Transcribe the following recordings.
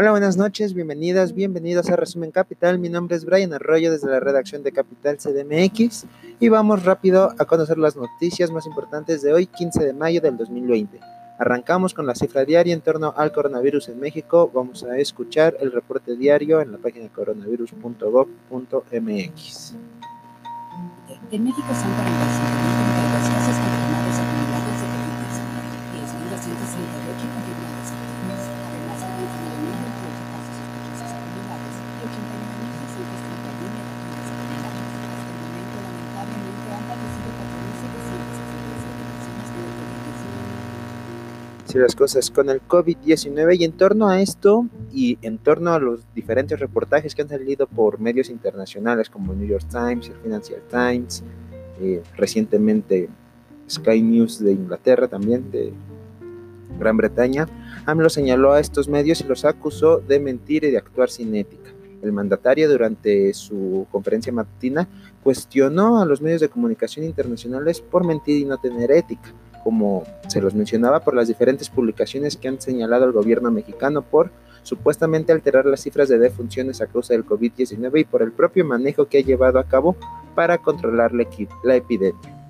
Hola, buenas noches, bienvenidas, bienvenidos a Resumen Capital. Mi nombre es Brian Arroyo desde la redacción de Capital CDMX y vamos rápido a conocer las noticias más importantes de hoy, 15 de mayo del 2020. Arrancamos con la cifra diaria en torno al coronavirus en México. Vamos a escuchar el reporte diario en la página coronavirus.gov.mx. En México son 45.032 casos confirmados acumulados de COVID-19, 10.238 confirmados activos, además de 29.028 casos sospechosos acumulados y 89.631 negativos acumulados. Hasta el momento, lamentablemente, han fallecido 4.767 personas con el COVID-19. Si las cosas con el COVID-19 y en torno a esto y en torno a los diferentes reportajes que han salido por medios internacionales como New York Times, el Financial Times, eh, recientemente Sky News de Inglaterra también, de Gran Bretaña, AMLO señaló a estos medios y los acusó de mentir y de actuar sin ética. El mandatario durante su conferencia matutina cuestionó a los medios de comunicación internacionales por mentir y no tener ética como se los mencionaba, por las diferentes publicaciones que han señalado al gobierno mexicano por supuestamente alterar las cifras de defunciones a causa del COVID-19 y por el propio manejo que ha llevado a cabo para controlar la, epidemia.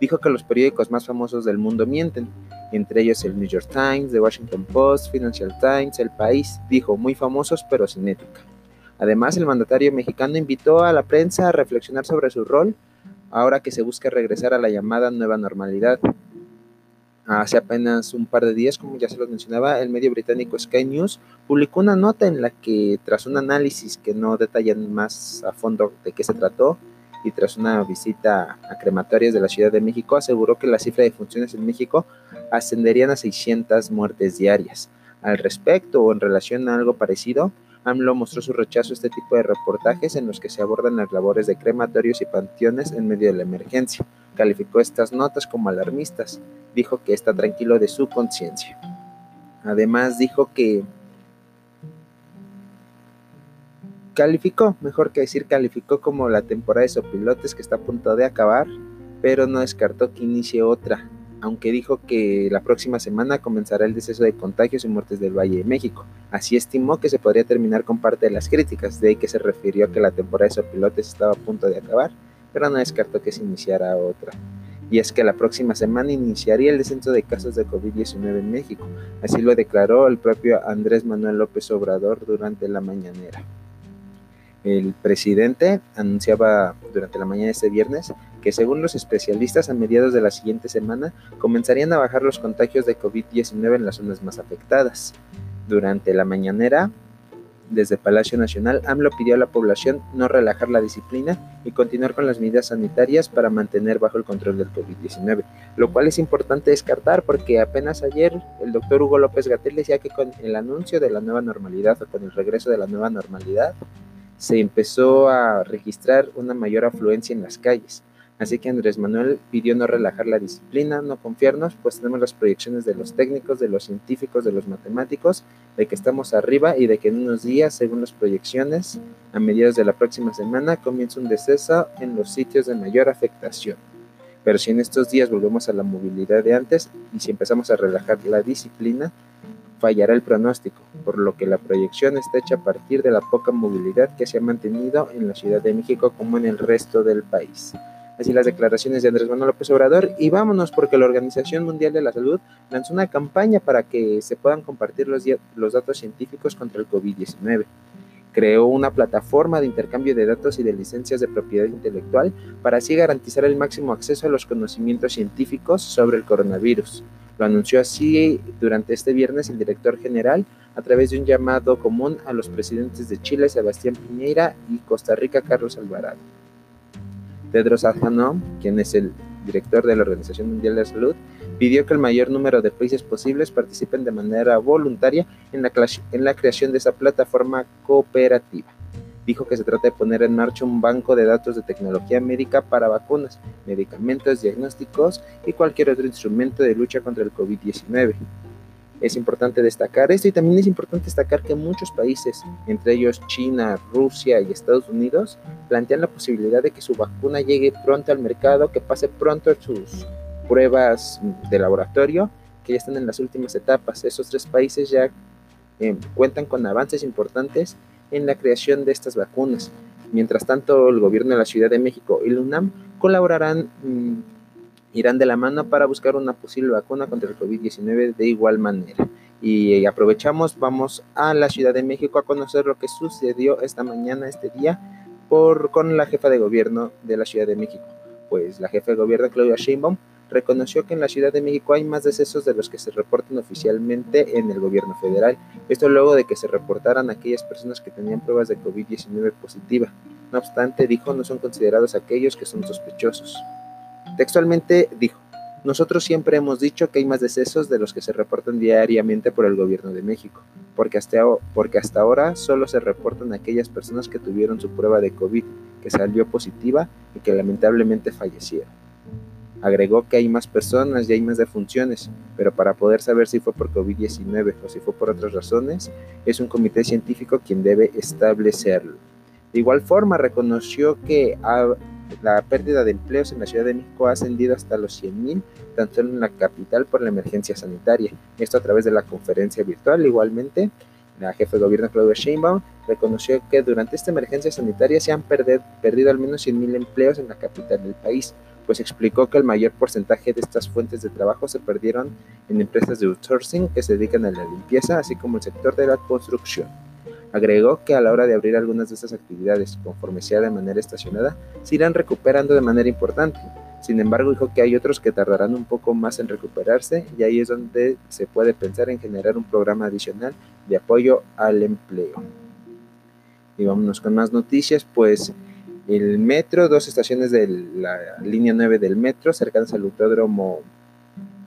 Dijo que los periódicos más famosos del mundo mienten, entre ellos el New York Times, The Washington Post, Financial Times, El País, dijo muy famosos pero sin ética. Además, el mandatario mexicano invitó a la prensa a reflexionar sobre su rol ahora que se busca regresar a la llamada nueva normalidad. Hace apenas un par de días, como ya se los mencionaba, el medio británico Sky News publicó una nota en la que, tras un análisis que no detallan más a fondo de qué se trató, y tras una visita a crematorias de la Ciudad de México, aseguró que la cifra de funciones en México ascenderían a 600 muertes diarias. Al respecto o en relación a algo parecido, AMLO mostró su rechazo a este tipo de reportajes en los que se abordan las labores de crematorios y panteones en medio de la emergencia. Calificó estas notas como alarmistas. Dijo que está tranquilo de su conciencia. Además dijo que calificó, mejor que decir calificó como la temporada de sopilotes que está a punto de acabar, pero no descartó que inicie otra, aunque dijo que la próxima semana comenzará el deceso de contagios y muertes del Valle de México. Así estimó que se podría terminar con parte de las críticas, de ahí que se refirió a que la temporada de sopilotes estaba a punto de acabar, pero no descartó que se iniciara otra. Y es que la próxima semana iniciaría el descenso de casos de COVID-19 en México. Así lo declaró el propio Andrés Manuel López Obrador durante la mañanera. El presidente anunciaba durante la mañana de este viernes que según los especialistas a mediados de la siguiente semana comenzarían a bajar los contagios de COVID-19 en las zonas más afectadas. Durante la mañanera, desde Palacio Nacional, AMLO pidió a la población no relajar la disciplina y continuar con las medidas sanitarias para mantener bajo el control del COVID-19, lo cual es importante descartar porque apenas ayer el doctor Hugo López Gatel decía que con el anuncio de la nueva normalidad o con el regreso de la nueva normalidad, se empezó a registrar una mayor afluencia en las calles. Así que Andrés Manuel pidió no relajar la disciplina, no confiarnos, pues tenemos las proyecciones de los técnicos, de los científicos, de los matemáticos, de que estamos arriba y de que en unos días, según las proyecciones, a mediados de la próxima semana comienza un deceso en los sitios de mayor afectación. Pero si en estos días volvemos a la movilidad de antes y si empezamos a relajar la disciplina, fallará el pronóstico, por lo que la proyección está hecha a partir de la poca movilidad que se ha mantenido en la Ciudad de México como en el resto del país. Así las declaraciones de Andrés Manuel López Obrador y vámonos porque la Organización Mundial de la Salud lanzó una campaña para que se puedan compartir los, los datos científicos contra el COVID-19 creó una plataforma de intercambio de datos y de licencias de propiedad intelectual para así garantizar el máximo acceso a los conocimientos científicos sobre el coronavirus. Lo anunció así durante este viernes el director general a través de un llamado común a los presidentes de Chile, Sebastián Piñeira, y Costa Rica, Carlos Alvarado. Tedros Adhanom, quien es el director de la Organización Mundial de la Salud, pidió que el mayor número de países posibles participen de manera voluntaria la, en la creación de esa plataforma cooperativa. Dijo que se trata de poner en marcha un banco de datos de tecnología médica para vacunas, medicamentos, diagnósticos y cualquier otro instrumento de lucha contra el COVID-19. Es importante destacar esto y también es importante destacar que muchos países, entre ellos China, Rusia y Estados Unidos, plantean la posibilidad de que su vacuna llegue pronto al mercado, que pase pronto sus pruebas de laboratorio, que ya están en las últimas etapas. Esos tres países ya eh, cuentan con avances importantes en la creación de estas vacunas. Mientras tanto, el gobierno de la Ciudad de México y la UNAM colaborarán, mm, irán de la mano para buscar una posible vacuna contra el COVID-19 de igual manera. Y aprovechamos, vamos a la Ciudad de México a conocer lo que sucedió esta mañana, este día, por, con la jefa de gobierno de la Ciudad de México. Pues la jefa de gobierno, Claudia Sheinbaum, reconoció que en la Ciudad de México hay más decesos de los que se reportan oficialmente en el gobierno federal. Esto luego de que se reportaran aquellas personas que tenían pruebas de COVID-19 positiva. No obstante, dijo, no son considerados aquellos que son sospechosos. Textualmente dijo, nosotros siempre hemos dicho que hay más decesos de los que se reportan diariamente por el gobierno de México, porque hasta, porque hasta ahora solo se reportan aquellas personas que tuvieron su prueba de COVID, que salió positiva y que lamentablemente fallecieron. Agregó que hay más personas y hay más defunciones, pero para poder saber si fue por COVID-19 o si fue por otras razones, es un comité científico quien debe establecerlo. De igual forma, reconoció que la pérdida de empleos en la Ciudad de México ha ascendido hasta los 100.000, tanto en la capital por la emergencia sanitaria. Esto a través de la conferencia virtual. Igualmente, la jefe de gobierno Claudia Sheinbaum reconoció que durante esta emergencia sanitaria se han perdido al menos 100.000 empleos en la capital del país, pues explicó que el mayor porcentaje de estas fuentes de trabajo se perdieron en empresas de outsourcing que se dedican a la limpieza, así como el sector de la construcción. Agregó que a la hora de abrir algunas de estas actividades, conforme sea de manera estacionada, se irán recuperando de manera importante. Sin embargo, dijo que hay otros que tardarán un poco más en recuperarse y ahí es donde se puede pensar en generar un programa adicional de apoyo al empleo. Y vámonos con más noticias, pues el metro, dos estaciones de la línea 9 del metro, cercanas al autódromo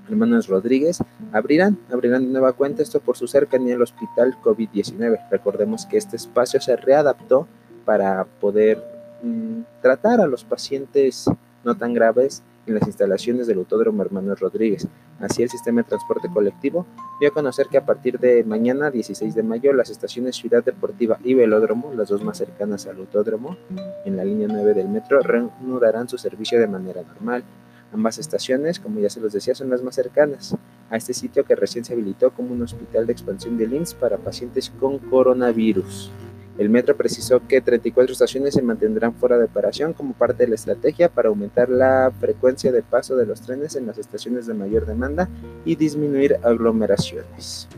Hermanos Rodríguez, abrirán, abrirán de nueva cuenta esto por su cercanía al hospital COVID-19. Recordemos que este espacio se readaptó para poder mm, tratar a los pacientes no tan graves en las instalaciones del Autódromo Hermanos Rodríguez. Así el sistema de transporte colectivo dio a conocer que a partir de mañana 16 de mayo las estaciones Ciudad Deportiva y Velódromo, las dos más cercanas al Autódromo, en la línea 9 del metro, reanudarán su servicio de manera normal. Ambas estaciones, como ya se los decía, son las más cercanas a este sitio que recién se habilitó como un hospital de expansión de LIMS para pacientes con coronavirus. El metro precisó que 34 estaciones se mantendrán fuera de operación como parte de la estrategia para aumentar la frecuencia de paso de los trenes en las estaciones de mayor demanda y disminuir aglomeraciones.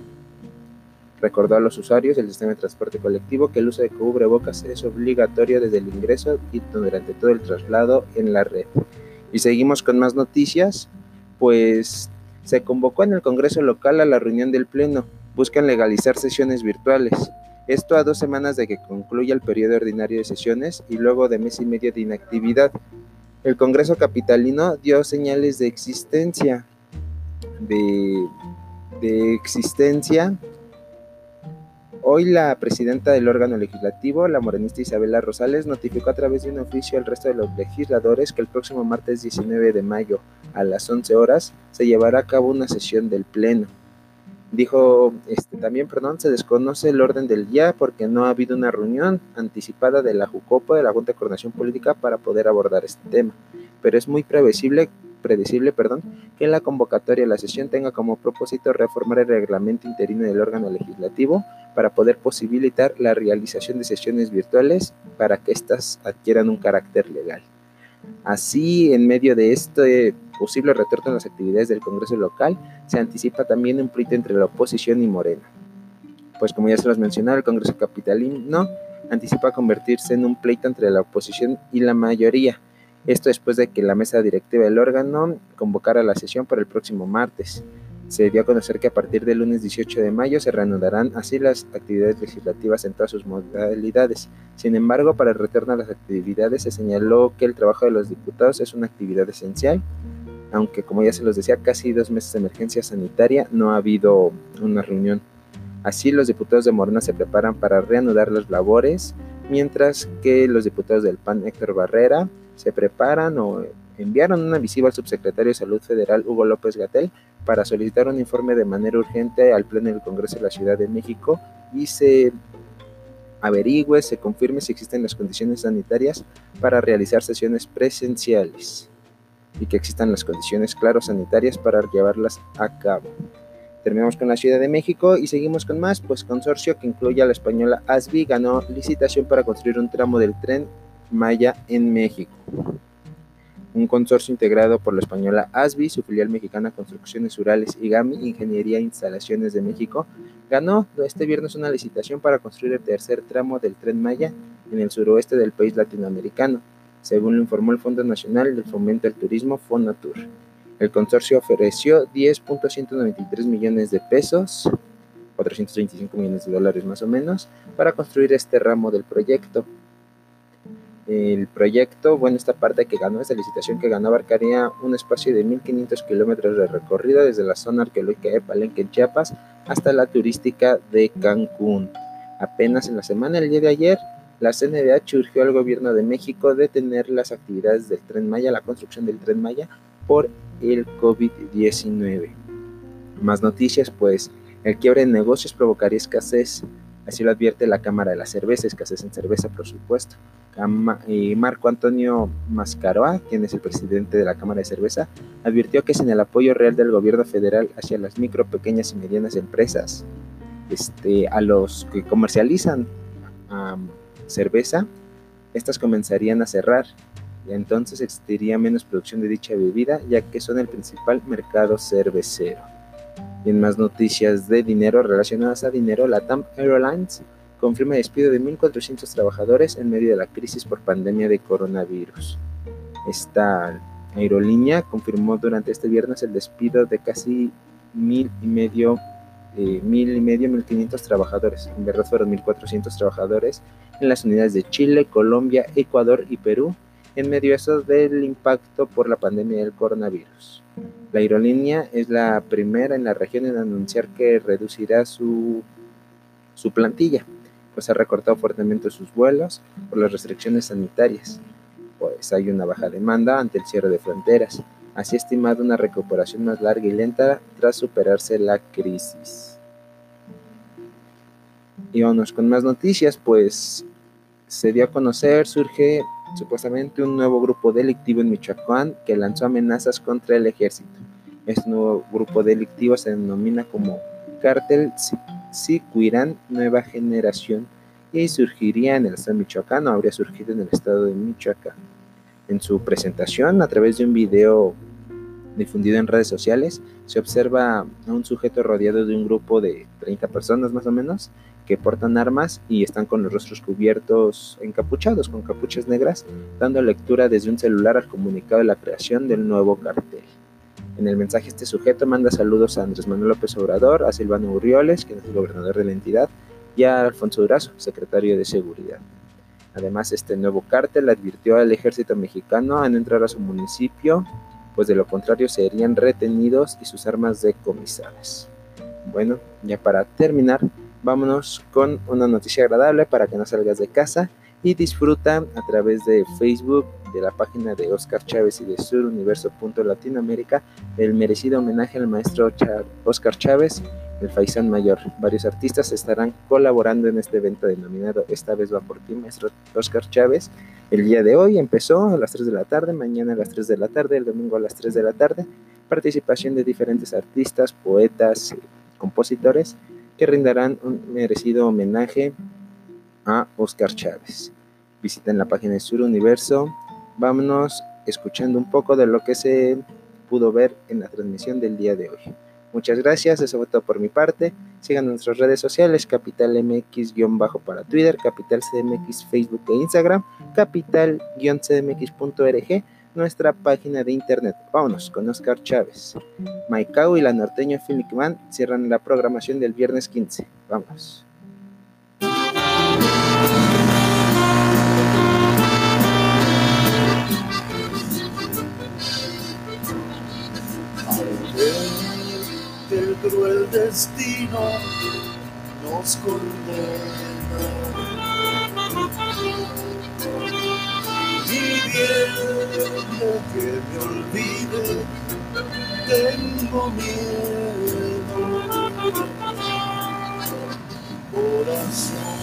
Recordó a los usuarios del sistema de transporte colectivo que el uso de cubrebocas es obligatorio desde el ingreso y durante todo el traslado en la red. Y seguimos con más noticias, pues se convocó en el Congreso local a la reunión del Pleno. Buscan legalizar sesiones virtuales. Esto a dos semanas de que concluya el periodo ordinario de sesiones y luego de mes y medio de inactividad. El Congreso Capitalino dio señales de existencia, de, de existencia. Hoy la presidenta del órgano legislativo, la morenista Isabela Rosales, notificó a través de un oficio al resto de los legisladores que el próximo martes 19 de mayo a las 11 horas se llevará a cabo una sesión del Pleno. Dijo este, también, perdón, se desconoce el orden del día porque no ha habido una reunión anticipada de la JUCOPA, de la Junta de Coordinación Política, para poder abordar este tema. Pero es muy previsible, predecible perdón, que la convocatoria de la sesión tenga como propósito reformar el reglamento interino del órgano legislativo para poder posibilitar la realización de sesiones virtuales para que éstas adquieran un carácter legal. Así, en medio de este posible retorno en las actividades del Congreso local, se anticipa también un pleito entre la oposición y Morena. Pues como ya se los mencionaba, el Congreso Capitalino anticipa convertirse en un pleito entre la oposición y la mayoría. Esto después de que la mesa directiva del órgano convocara la sesión para el próximo martes. Se dio a conocer que a partir del lunes 18 de mayo se reanudarán así las actividades legislativas en todas sus modalidades. Sin embargo, para el retorno a las actividades se señaló que el trabajo de los diputados es una actividad esencial, aunque como ya se los decía, casi dos meses de emergencia sanitaria no ha habido una reunión. Así los diputados de Morena se preparan para reanudar las labores, mientras que los diputados del PAN Héctor Barrera se preparan o enviaron una visiva al subsecretario de Salud Federal Hugo López Gatel para solicitar un informe de manera urgente al Pleno del Congreso de la Ciudad de México y se averigüe, se confirme si existen las condiciones sanitarias para realizar sesiones presenciales y que existan las condiciones claras sanitarias para llevarlas a cabo. Terminamos con la Ciudad de México y seguimos con más, pues consorcio que incluye a la española ASBI ganó licitación para construir un tramo del tren Maya en México. Un consorcio integrado por la española ASBI, su filial mexicana Construcciones Urales y GAMI Ingeniería e Instalaciones de México, ganó este viernes una licitación para construir el tercer tramo del tren Maya en el suroeste del país latinoamericano, según lo informó el Fondo Nacional del Fomento al Turismo, Fonatur. El consorcio ofreció 10.193 millones de pesos, 425 millones de dólares más o menos, para construir este ramo del proyecto. El proyecto, bueno, esta parte que ganó, esta licitación que ganó, abarcaría un espacio de 1.500 kilómetros de recorrido desde la zona arqueológica de Palenque, en Chiapas, hasta la turística de Cancún. Apenas en la semana, el día de ayer, la CNDH urgió al gobierno de México detener las actividades del Tren Maya, la construcción del Tren Maya, por el COVID-19. Más noticias, pues el quiebre de negocios provocaría escasez, así lo advierte la Cámara de la Cerveza, escasez en cerveza, por supuesto. Y Marco Antonio Mascaroa, quien es el presidente de la Cámara de Cerveza, advirtió que sin el apoyo real del gobierno federal hacia las micro, pequeñas y medianas empresas, este, a los que comercializan cerveza, estas comenzarían a cerrar y entonces existiría menos producción de dicha bebida, ya que son el principal mercado cervecero. Y en más noticias de dinero relacionadas a dinero, la TAM Airlines confirma el despido de 1.400 trabajadores en medio de la crisis por pandemia de coronavirus. Esta aerolínea confirmó durante este viernes el despido de casi mil y medio, eh, mil y medio, mil quinientos trabajadores. En verdad fueron 1.400 trabajadores en las unidades de Chile, Colombia, Ecuador y Perú en medio eso del impacto por la pandemia del coronavirus. La aerolínea es la primera en la región en anunciar que reducirá su, su plantilla, pues ha recortado fuertemente sus vuelos por las restricciones sanitarias, pues hay una baja demanda ante el cierre de fronteras. Así estimado una recuperación más larga y lenta tras superarse la crisis. Y vamos con más noticias, pues se dio a conocer, surge supuestamente un nuevo grupo delictivo en Michoacán que lanzó amenazas contra el ejército. Este nuevo grupo delictivo se denomina como Cártel Sicuirán Nueva Generación y surgiría en el estado de Michoacán o habría surgido en el estado de Michoacán. En su presentación, a través de un video difundido en redes sociales, se observa a un sujeto rodeado de un grupo de 30 personas más o menos, que portan armas y están con los rostros cubiertos, encapuchados con capuchas negras, dando lectura desde un celular al comunicado de la creación del nuevo cartel. En el mensaje este sujeto manda saludos a Andrés Manuel López Obrador, a Silvano Urrioles, quien es el gobernador de la entidad, y a Alfonso Durazo, secretario de Seguridad. Además, este nuevo cártel advirtió al ejército mexicano a no entrar a su municipio, pues de lo contrario serían retenidos y sus armas decomisadas. Bueno, ya para terminar, vámonos con una noticia agradable para que no salgas de casa y disfruta a través de Facebook, de la página de Oscar Chávez y de suruniverso.latinoamérica el merecido homenaje al maestro Oscar Chávez, el Faisán Mayor. Varios artistas estarán colaborando en este evento denominado Esta vez va por ti, maestro Oscar Chávez. El día de hoy empezó a las 3 de la tarde, mañana a las 3 de la tarde, el domingo a las 3 de la tarde. Participación de diferentes artistas, poetas, compositores que rindarán un merecido homenaje a Oscar Chávez. Visiten la página de Sur Universo. Vámonos escuchando un poco de lo que se pudo ver en la transmisión del día de hoy. Muchas gracias, eso fue todo por mi parte. Sigan nuestras redes sociales, Capital MX- para Twitter, Capital CMX Facebook e Instagram, capital-cmx.org nuestra página de internet. Vámonos con Oscar Chávez. Maicao y la norteña Philip Van cierran la programación del viernes 15. Vamos. el destino nos condena de que me olvide, tengo miedo. Corazón